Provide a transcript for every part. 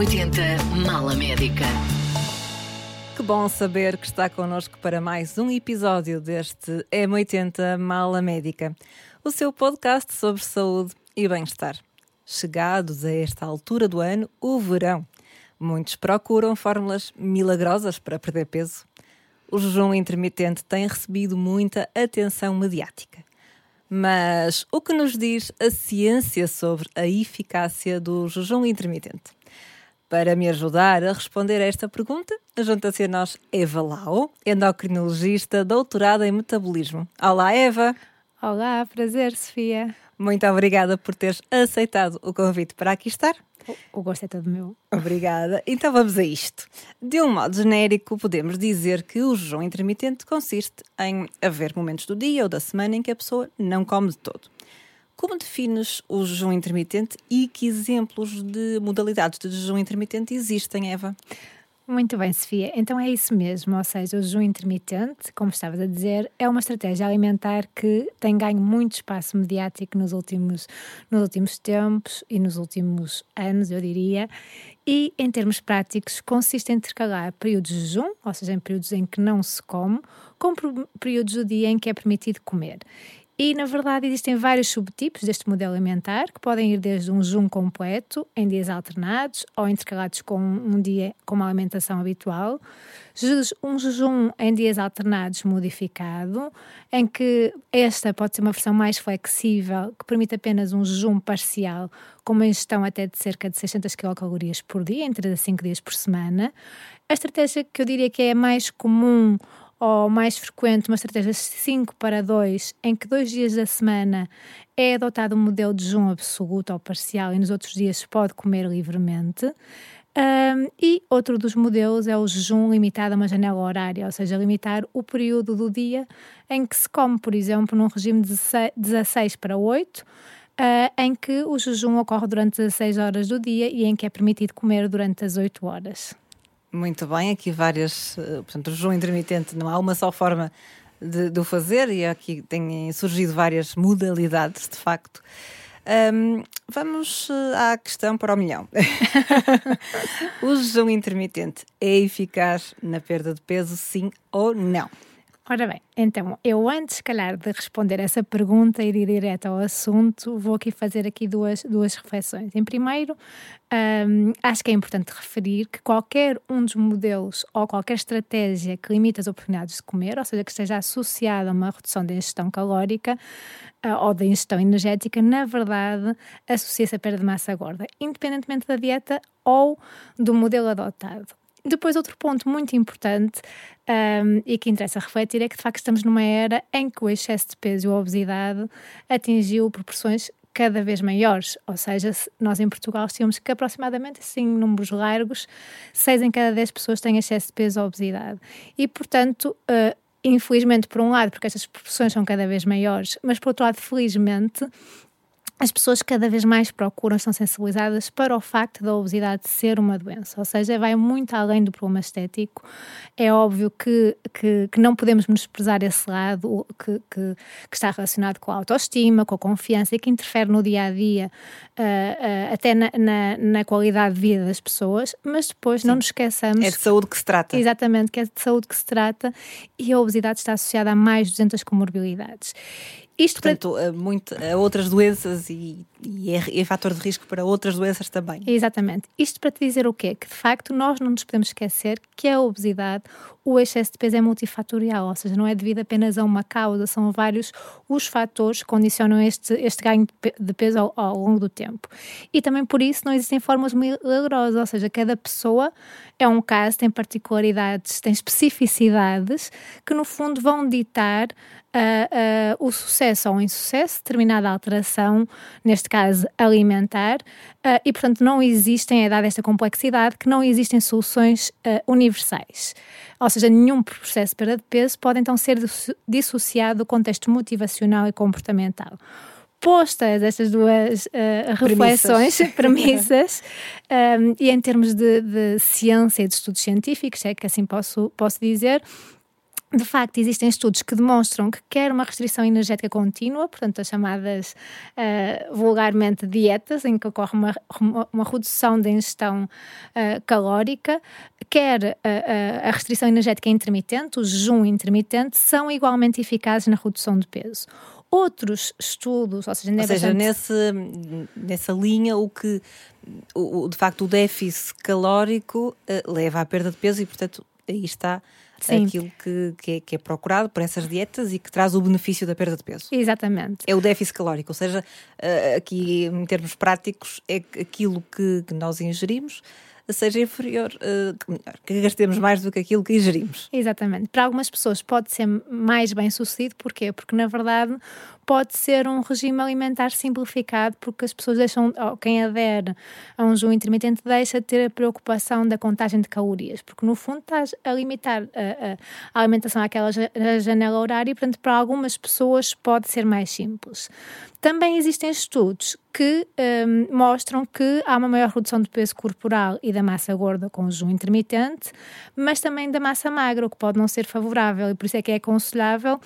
M80 Mala Médica. Que bom saber que está connosco para mais um episódio deste M80 Mala Médica, o seu podcast sobre saúde e bem-estar. Chegados a esta altura do ano, o verão. Muitos procuram fórmulas milagrosas para perder peso. O jejum intermitente tem recebido muita atenção mediática. Mas o que nos diz a ciência sobre a eficácia do jejum intermitente? Para me ajudar a responder a esta pergunta, junta-se a nós Eva Lau, endocrinologista doutorada em metabolismo. Olá, Eva! Olá, prazer, Sofia. Muito obrigada por teres aceitado o convite para aqui estar. O gosto é todo meu. Obrigada. Então vamos a isto. De um modo genérico, podemos dizer que o jejum intermitente consiste em haver momentos do dia ou da semana em que a pessoa não come de todo. Como defines o jejum intermitente e que exemplos de modalidades de jejum intermitente existem, Eva? Muito bem, Sofia. Então é isso mesmo, ou seja, o jejum intermitente, como estavas a dizer, é uma estratégia alimentar que tem ganho muito espaço mediático nos últimos, nos últimos tempos e nos últimos anos, eu diria. E, em termos práticos, consiste em intercalar períodos de jejum, ou seja, em períodos em que não se come, com períodos do dia em que é permitido comer. E, na verdade, existem vários subtipos deste modelo alimentar, que podem ir desde um jejum completo, em dias alternados, ou intercalados com um dia com uma alimentação habitual, um jejum em dias alternados modificado, em que esta pode ser uma versão mais flexível, que permite apenas um jejum parcial, com uma ingestão até de cerca de 600 kcal por dia, em 3 a 5 dias por semana. A estratégia que eu diria que é mais comum ou mais frequente uma estratégia 5 para 2, em que dois dias da semana é adotado um modelo de jejum absoluto ou parcial e nos outros dias pode comer livremente. Um, e outro dos modelos é o jejum limitado a uma janela horária, ou seja, limitar o período do dia em que se come, por exemplo, num regime de 16 para 8, uh, ah, em que o jejum ocorre durante 16 horas do dia e em que é permitido comer durante as 8 horas. Muito bem, aqui várias, eh, portanto, o jejum intermitente não há uma só forma de, de o fazer e aqui têm surgido várias modalidades, de facto. Um, vamos eh, à questão para o milhão. o jejum intermitente é eficaz na perda de peso, sim ou não? Ora bem, então, eu antes, se calhar, de responder essa pergunta e ir direto ao assunto, vou aqui fazer aqui duas, duas reflexões. Em primeiro, um, acho que é importante referir que qualquer um dos modelos ou qualquer estratégia que limite as oportunidades de comer, ou seja, que esteja associada a uma redução da ingestão calórica uh, ou da ingestão energética, na verdade, associa-se à perda de massa gorda, independentemente da dieta ou do modelo adotado. Depois, outro ponto muito importante um, e que interessa refletir é que, de facto, estamos numa era em que o excesso de peso e a obesidade atingiu proporções cada vez maiores, ou seja, nós em Portugal temos que aproximadamente, assim, números largos, 6 em cada 10 pessoas têm excesso de peso ou obesidade. E, portanto, uh, infelizmente, por um lado, porque estas proporções são cada vez maiores, mas por outro lado, felizmente, as pessoas cada vez mais procuram, estão sensibilizadas para o facto da obesidade ser uma doença, ou seja, vai muito além do problema estético. É óbvio que, que, que não podemos menosprezar esse lado que, que, que, está relacionado com a autoestima, com a confiança e que interfere no dia a dia, uh, uh, até na, na, na, qualidade de vida das pessoas, mas depois Sim. não nos esqueçamos. É de saúde que se trata. Exatamente, que é de saúde que se trata e a obesidade está associada a mais de 200 comorbilidades. Isto Portanto, para... a, muito, a outras doenças e, e é, é fator de risco para outras doenças também. Exatamente. Isto para te dizer o quê? Que de facto nós não nos podemos esquecer que a obesidade, o excesso de peso é multifatorial, ou seja, não é devido apenas a uma causa, são vários os fatores que condicionam este, este ganho de peso ao, ao longo do tempo. E também por isso não existem fórmulas milagrosas, ou seja, cada pessoa é um caso, tem particularidades, tem especificidades que no fundo vão ditar uh, uh, o sucesso ou o insucesso de determinada alteração, neste caso alimentar, uh, e portanto não existem, é dada esta complexidade, que não existem soluções universais. Ou seja, nenhum processo de perda de peso pode então ser dissociado do contexto motivacional e comportamental postas estas duas uh, reflexões, premissas, premissas um, e em termos de, de, ciência e de estudos científicos, é que assim posso, posso dizer, de facto, existem estudos que demonstram que quer uma restrição energética contínua, portanto, as chamadas uh, vulgarmente dietas, em que ocorre uma, uma redução da ingestão uh, calórica, quer uh, a restrição energética intermitente, o jejum intermitente, são igualmente eficazes na redução de peso. Outros estudos, ou seja, ou seja nesse, nessa linha, o que o, de facto o déficit calórico uh, leva à perda de peso e, portanto, aí está Sim. aquilo que, que é, que, é, procurado por essas dietas e que traz o benefício da perda de peso. Exatamente. É o déficit calórico, ou seja, uh, aqui em termos práticos, é aquilo que, que nós ingerimos seja inferior, uh, que gastemos mais do que aquilo que ingerimos. Exatamente. Para algumas pessoas pode ser mais bem sucedido, porquê? Porque na verdade pode ser um regime alimentar simplificado, porque as pessoas deixam, quem adere a um jejum intermitente deixa de ter a preocupação da contagem de calorias, porque no fundo estás a limitar a, a alimentação àquela janela horária e, portanto, para algumas pessoas pode ser mais simples. Também existem estudos que um, mostram que há uma maior redução de peso corporal e da massa gorda com o jejum intermitente, mas também da massa magra, o que pode não ser favorável, e por isso é que é aconselhável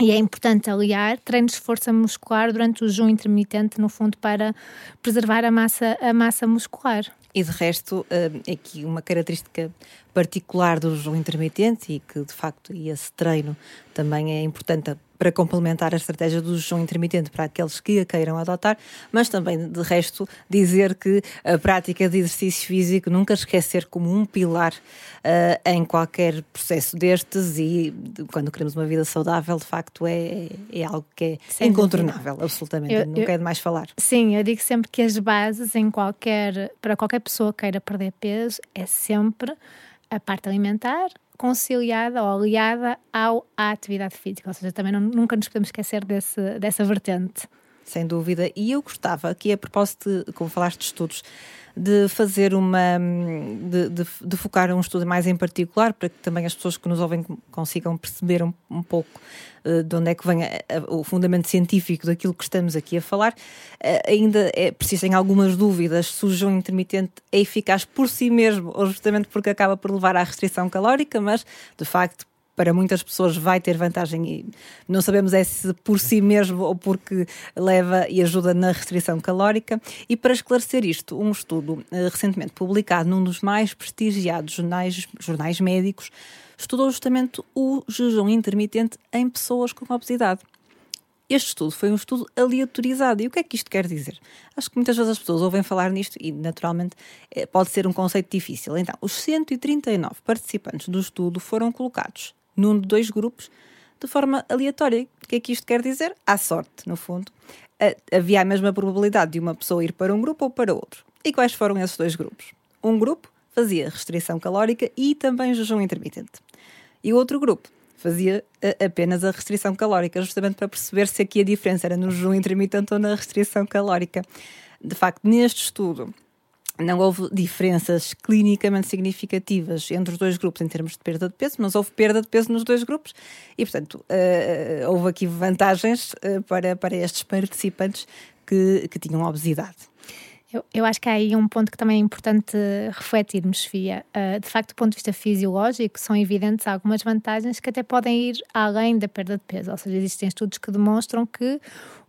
e é importante aliar treinos de força muscular durante o jejum intermitente, no fundo, para preservar a massa, a massa muscular. E de resto, é aqui uma característica particular do jejum intermitente e que de facto esse treino também é importante para complementar a estratégia do jejum intermitente para aqueles que a queiram adotar, mas também, de resto, dizer que a prática de exercício físico nunca esquecer como um pilar uh, em qualquer processo destes e quando queremos uma vida saudável, de facto, é, é algo que é incontornável, absolutamente, eu, nunca eu, é de mais falar. Sim, eu digo sempre que as bases em qualquer, para qualquer pessoa que queira perder peso, é sempre a parte alimentar, conciliada ou aliada ao, à atividade física, ou seja, também não, nunca nos podemos esquecer desse, dessa vertente. Sem dúvida. E eu gostava, aqui a propósito, de, como falaste de estudos, de fazer uma. De, de, de, focar um estudo mais em particular, para que também as pessoas que nos ouvem consigam perceber um, um pouco uh, de onde é que vem a, a, o fundamento científico daquilo que estamos aqui a falar. Uh, ainda é, persistem algumas dúvidas se o jejum intermitente é eficaz por si mesmo, ou justamente porque acaba por levar à restrição calórica, mas de facto para muitas pessoas vai ter vantagem e não sabemos é se por si mesmo ou porque leva e ajuda na restrição calórica. E para esclarecer isto, um estudo uh, recentemente publicado num dos mais prestigiados jornais, jornais médicos estudou justamente o jejum intermitente em pessoas com obesidade. Este estudo foi um estudo aleatorizado. E o que é que isto quer dizer? Acho que muitas vezes as pessoas ouvem falar nisto e, naturalmente, eh, pode ser um conceito difícil. Então, os 139 participantes do estudo foram colocados num de dois grupos de forma aleatória. O que é que isto quer dizer? À sorte, no fundo. Havia a mesma probabilidade de uma pessoa ir para um grupo ou para outro. E quais foram esses dois grupos? Um grupo fazia restrição calórica e também jejum intermitente. E o outro grupo fazia apenas a restrição calórica, justamente para perceber se aqui a diferença era no jejum intermitente ou na restrição calórica. De facto, neste estudo, não houve diferenças clinicamente significativas entre os dois grupos em termos de perda de peso, mas houve perda de peso nos dois grupos e, portanto, uh, houve aqui vantagens uh, para, para estes participantes que, que tinham obesidade. Eu, eu, acho que há aí um ponto que também é importante refletirmos, Sofia. Uh, de facto, do ponto de vista fisiológico, são evidentes algumas vantagens que até podem ir além da perda de peso. Ou seja, existem estudos que demonstram que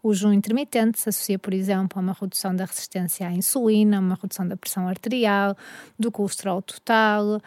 o jejum intermitente se associa, por exemplo, a uma redução da resistência à insulina, uma redução da pressão arterial, do colesterol total, uh,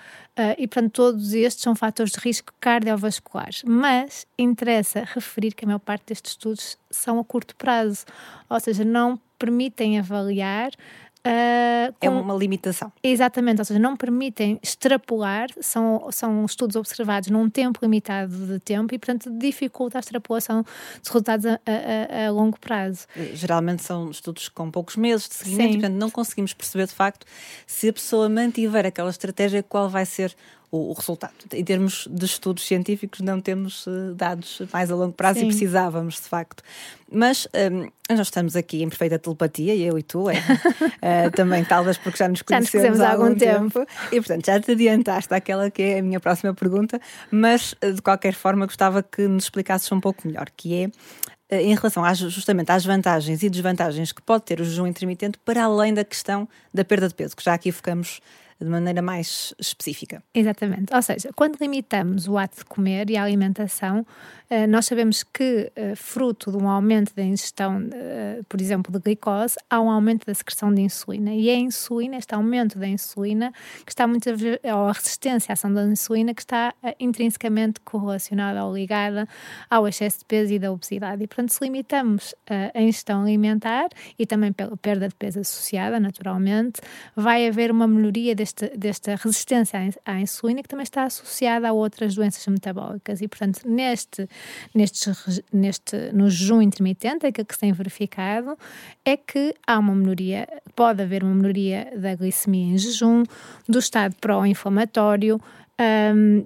e, portanto, todos estes são fatores de risco cardiovasculares. Mas interessa referir que a maior parte destes estudos são a curto prazo, ou seja, não permitem avaliar Uh, com... É uma limitação. Exatamente, ou seja, não permitem extrapolar, são, são estudos observados num tempo limitado de tempo e, portanto, dificulta a extrapolação de resultados a, a, a longo prazo. Geralmente são estudos com poucos meses de seguimento, Sim. portanto, não conseguimos perceber de facto se a pessoa mantiver aquela estratégia, qual vai ser o, o, resultado. Em termos de estudos científicos, não temos uh, dados mais a longo prazo Sim. e precisávamos, de facto. Mas um, nós estamos aqui em perfeita telepatia, eu e tu, é, uh, também talvez porque já nos conhecemos, já nos há algum tempo. tempo. E, portanto, já te adiantaste aquela que é a minha próxima pergunta, mas uh, de qualquer forma gostava que nos explicasses um pouco melhor, que é em relação às, justamente às vantagens e desvantagens que pode ter o jejum intermitente para além da questão da perda de peso, que já aqui focamos de maneira mais específica. Exatamente. Ou seja, quando limitamos o ato de comer e a alimentação, eh, nós sabemos que, eh, fruto de um aumento da ingestão, eh, por exemplo, de glicose, há um aumento da secreção de insulina. E é a insulina, este aumento da insulina, que está muito a, ou a resistência à ação da insulina, que está intrinsecamente correlacionada ou ligada ao excesso de peso e da obesidade. E, portanto, se limitamos a ingestão alimentar e também pela perda de peso associada, naturalmente, vai haver uma melhoria deste, desta resistência à insulina, que também está associada a outras doenças metabólicas. E, portanto, neste neste, neste, no jejum intermitente, aquilo que se tem verificado é que há uma melhoria, pode haver uma melhoria da glicemia em jejum, do estado pró-inflamatório. Um,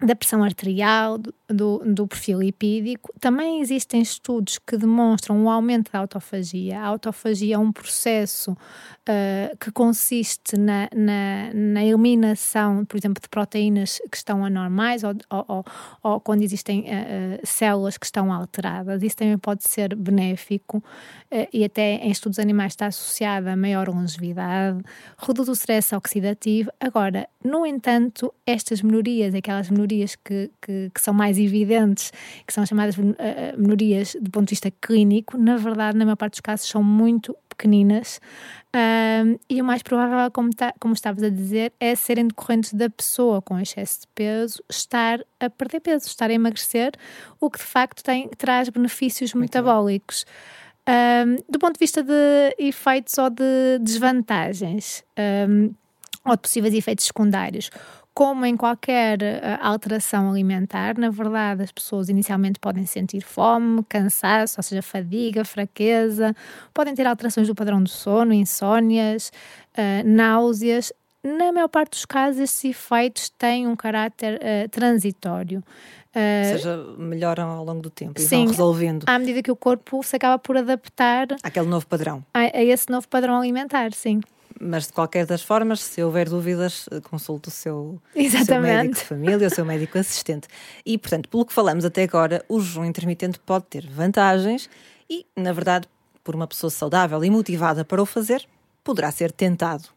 da pressão arterial, do, do, perfil lipídico. Também existem estudos que demonstram um aumento da autofagia. A autofagia é um processo uh, que consiste na, na, na, eliminação, por exemplo, de proteínas que estão anormais ou, ou, ou, quando existem uh, células que estão alteradas. Isso também pode ser benéfico uh, e até em estudos animais está associado a maior longevidade, reduz o stress oxidativo. Agora, no entanto, estas melhorias, aquelas melhorias que, que, que são mais evidentes, que são chamadas melhorias do ponto de vista clínico, na verdade, na maior parte dos casos, são muito pequeninas. Um, e o mais provável, como, tá, como estavas a dizer, é serem decorrentes da pessoa com excesso de peso estar a perder peso, estar a emagrecer, o que de facto tem, traz benefícios Muito metabólicos. Um, do ponto de vista de efeitos ou de desvantagens, um, ou de possíveis efeitos secundários, como em qualquer uh, alteração alimentar, na verdade, as pessoas inicialmente podem sentir fome, cansaço, ou seja, fadiga, fraqueza, podem ter alterações do padrão do sono, insónias, uh, náuseas. Na maior parte dos casos, esses efeitos têm um caráter uh, transitório. Ou seja, melhoram ao longo do tempo e sim, vão resolvendo. À medida que o corpo se acaba por adaptar àquele novo padrão. A, a esse novo padrão alimentar, sim mas de qualquer das formas, se houver dúvidas, consulte o seu, seu, médico de família, o seu médico assistente. E, portanto, pelo que falamos até agora, o jejum intermitente pode ter vantagens e, na verdade, por uma pessoa saudável e motivada para o fazer, poderá ser tentado.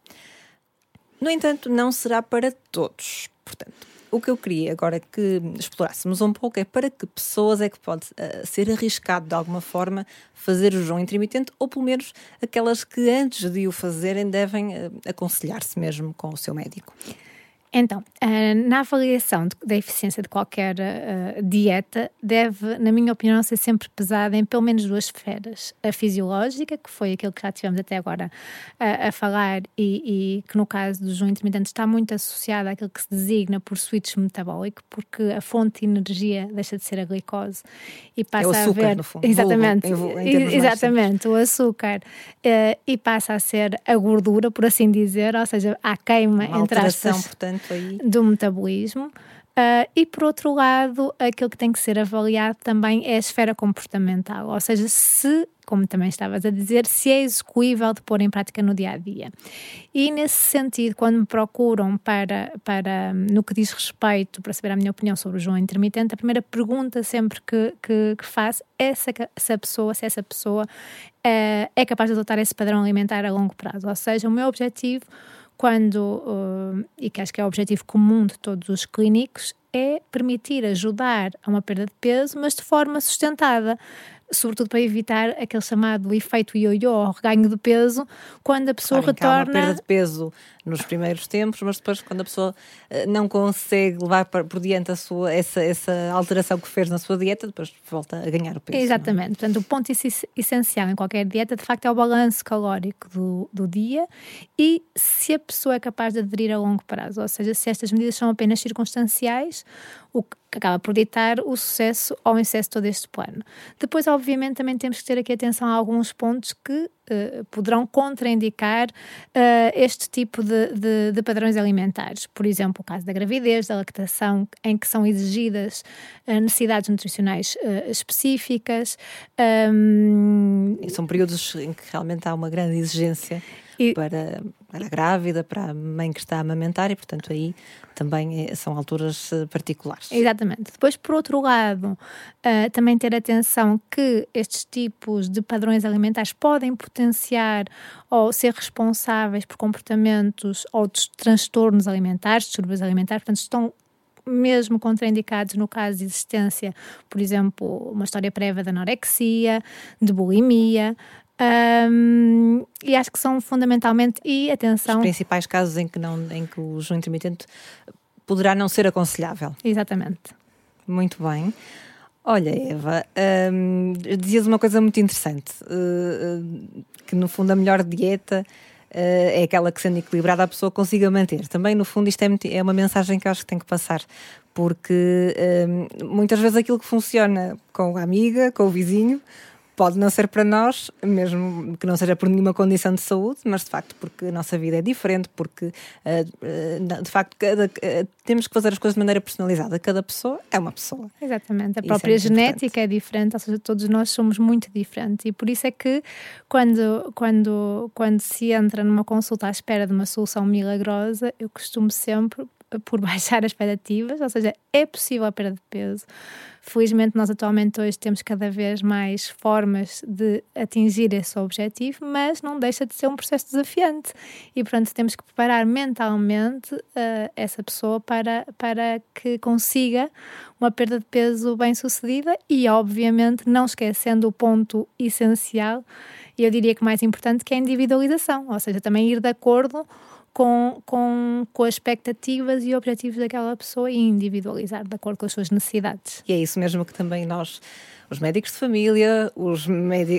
No entanto, não será para todos. Portanto, o que eu queria agora que explorássemos um pouco é para que pessoas é que pode uh, ser arriscado de alguma forma fazer o jejum intermitente, ou pelo menos aquelas que antes de o fazerem devem uh, aconselhar-se mesmo com o seu médico. Então, eh, na avaliação da eficiência de qualquer uh, dieta, deve, na minha opinião, ser sempre pesada em pelo menos duas esferas. A fisiológica, que foi aquilo que já tivemos até agora uh, a falar, e, e, que no caso do jejum intermitente está muito associada àquilo que se designa por switch metabólico, porque a fonte de energia deixa de ser a glicose e passa é o açúcar, a ver. No fundo. Exatamente, em, exatamente, o açúcar, uh, e passa a ser a gordura, por assim dizer, ou seja, a queima, Uma entre aspas. portanto aí. do metabolismo. Uh, e por outro lado, aquilo que tem que ser avaliado também é a esfera comportamental, ou seja, se, como também estavas a dizer, se é execuível de pôr em prática no dia a dia. E nesse sentido, quando me procuram para, para no que diz respeito, para saber a minha opinião sobre o jejum intermitente, a primeira pergunta sempre que, que, que faço é se, se a pessoa, se essa pessoa uh, é capaz de adotar esse padrão alimentar a longo prazo. Ou seja, o meu objetivo quando, uh, e que acho que é o objetivo comum de todos os clínicos, é permitir ajudar a uma perda de peso, mas de forma sustentada sobretudo para evitar aquele chamado efeito ioiô, ou reganho de peso, quando a pessoa Sabem retorna. Há uma perda de peso nos primeiros tempos, mas depois, quando a pessoa eh, não consegue levar por diante a sua, essa, essa alteração que fez na sua dieta, depois volta a ganhar o peso. É? Exatamente. É? Portanto, o ponto essencial em qualquer dieta, de facto, é o balanço calórico do, do dia e se a pessoa é capaz de aderir a longo prazo. Ou seja, se estas medidas são apenas circunstanciais, o que acaba por ditar o sucesso ou o insucesso de todo este plano. Depois, obviamente, também temos que ter aqui atenção a alguns pontos que uh, poderão contraindicar uh, este tipo de, de, de, padrões alimentares. Por exemplo, o caso da gravidez, da lactação, em que são exigidas uh, necessidades nutricionais específicas. Um, são períodos em que realmente há uma grande exigência e... para, para a grávida, para a mãe que está a amamentar e, portanto, aí também é, são alturas eh, particulares. Exatamente. Depois, por outro lado, uh, também ter atenção que estes tipos de padrões alimentares podem potenciar ou ser responsáveis por comportamentos ou transtornos alimentares, distúrbios alimentares, portanto, estão mesmo contraindicados no caso de existência, por exemplo, uma história prévia de anorexia, de bulimia. Um, e acho que são fundamentalmente, e atenção. Os principais casos em que, não, em que o jejum intermitente poderá não ser aconselhável. Exatamente. Muito bem. Olha, Eva, um, dizias uma coisa muito interessante, uh, que no fundo a melhor dieta uh, é aquela que, sendo equilibrada, a pessoa consiga manter. Também, no fundo, isto é, é uma mensagem que eu acho que tem que passar, porque uh, muitas vezes aquilo que funciona com a amiga, com o vizinho, pode não ser para nós, mesmo que não seja por nenhuma condição de saúde, mas de facto porque a nossa vida é diferente, porque de facto cada, temos que fazer as coisas de maneira personalizada. Cada pessoa é uma pessoa. Exatamente. A própria é genética importante. é diferente, ou seja, todos nós somos muito diferentes. E por isso é que quando, quando, quando se entra numa consulta à espera de uma solução milagrosa, eu costumo sempre por baixar as expectativas, ou seja, é possível a perda de peso. Felizmente, nós atualmente hoje temos cada vez mais formas de atingir esse objetivo, mas não deixa de ser um processo desafiante. E, portanto, temos que preparar mentalmente uh, essa pessoa para, para que consiga uma perda de peso bem sucedida e, obviamente, não esquecendo o ponto essencial, e eu diria que mais importante, que é a individualização, ou seja, também ir de acordo com, com, com as expectativas e objetivos daquela pessoa e individualizar de acordo com as suas necessidades. E é isso mesmo que também nós, os médicos de família, os,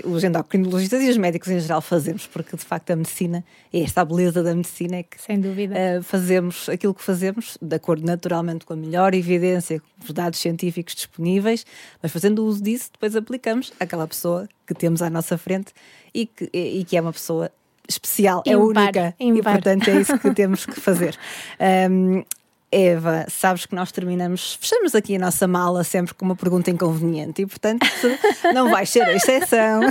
os endocrinologistas e os médicos em geral fazemos, porque de facto a medicina, é esta beleza da medicina é que Sem dúvida. Uh, fazemos aquilo que fazemos de acordo naturalmente com a melhor evidência, com os dados científicos disponíveis, mas fazendo uso disso, depois aplicamos àquela pessoa que temos à nossa frente e que, e que é uma pessoa especial, é única. Impar. E portanto é isso que temos que fazer. Um, Eva, sabes que nós terminamos, fechamos aqui a nossa mala sempre com uma pergunta inconveniente e, portanto, não vai ser a exceção.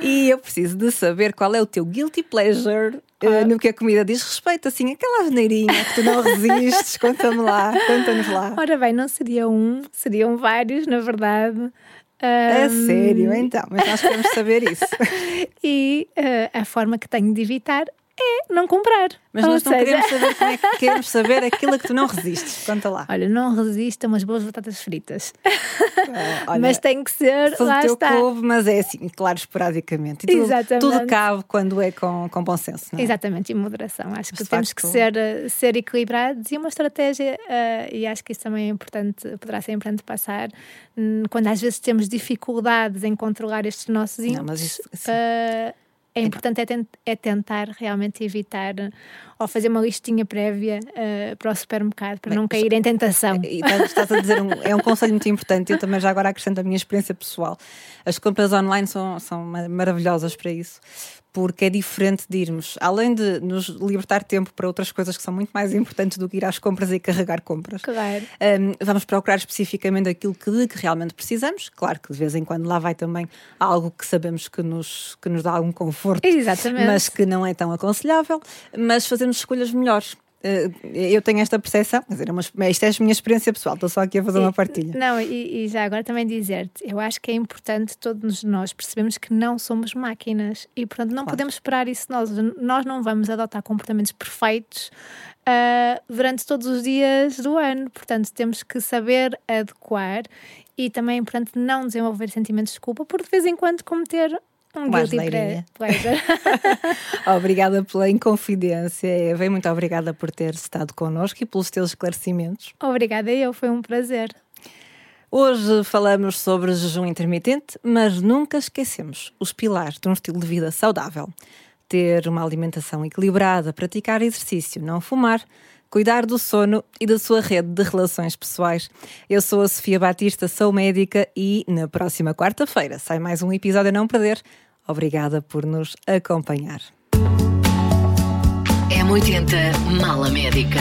e eu preciso de saber qual é o teu guilty pleasure uh, no que a comida diz respeito, assim, aquela asneirinha que tu não resistes. Conta-me lá, conta-nos lá. Ora bem, não seria um, seriam vários, na verdade. É sério, então, mas nós queremos saber isso. e uh, a forma que tenho de evitar é não comprar. Mas Ou nós não seja... queremos saber como é que queremos saber aquilo que tu não resistes. Conta lá. Olha, não resisto a umas boas batatas fritas. Olha, mas tem que ser. Lá teu está. Mas é assim, claro, esporadicamente. E tudo, Exatamente. tudo cabe quando é com, com bom senso. Não é? Exatamente, e moderação. Acho que temos que ser, ser equilibrados e uma estratégia, uh, e acho que isso também é importante, poderá ser importante passar, um, quando às vezes temos dificuldades em controlar estes nossos ímpetos. Não, mas isso, uh, é importante é, tent, é, tentar realmente evitar ou fazer uma listinha prévia uh, para o supermercado para Bem, não cair em tentação. E, estás a dizer, um, é um conselho muito importante. Eu também já agora acrescento a minha experiência pessoal. As compras online são, são maravilhosas para isso porque é diferente de irmos, além de nos libertar tempo para outras coisas que são muito mais importantes do que ir às compras e carregar compras. Claro. Um, vamos procurar especificamente aquilo que, de que realmente precisamos. Claro que de vez em quando lá vai também algo que sabemos que nos, que nos dá algum conforto, Exatamente. mas que não é tão aconselhável. Mas fazemos escolhas melhores. Eh, eu tenho esta percepção, quer dizer, é uma, isto é a minha experiência pessoal, estou só aqui a fazer uma partilha. Não, e, e já agora também dizer-te, eu acho que é importante todos nós percebemos que não somos máquinas e, portanto, não claro. podemos esperar isso nós. Nós não vamos adotar comportamentos perfeitos uh, durante todos os dias do ano, portanto, temos que saber adequar e também é importante não desenvolver sentimentos de culpa por de vez em quando cometer um guilty pleasure. obrigada pela inconfidência, Eva, muito obrigada por ter estado connosco e pelos teus esclarecimentos. Obrigada eu, foi um prazer. Hoje falamos sobre jejum intermitente, mas nunca esquecemos os pilares de um estilo de vida saudável. Ter uma alimentação equilibrada, praticar exercício, não fumar, cuidar do sono e da sua rede de relações pessoais. Eu sou a Sofia Batista, sou médica e na próxima quarta-feira sai mais um episódio a não perder. Obrigada por nos acompanhar. M80 Mala Médica.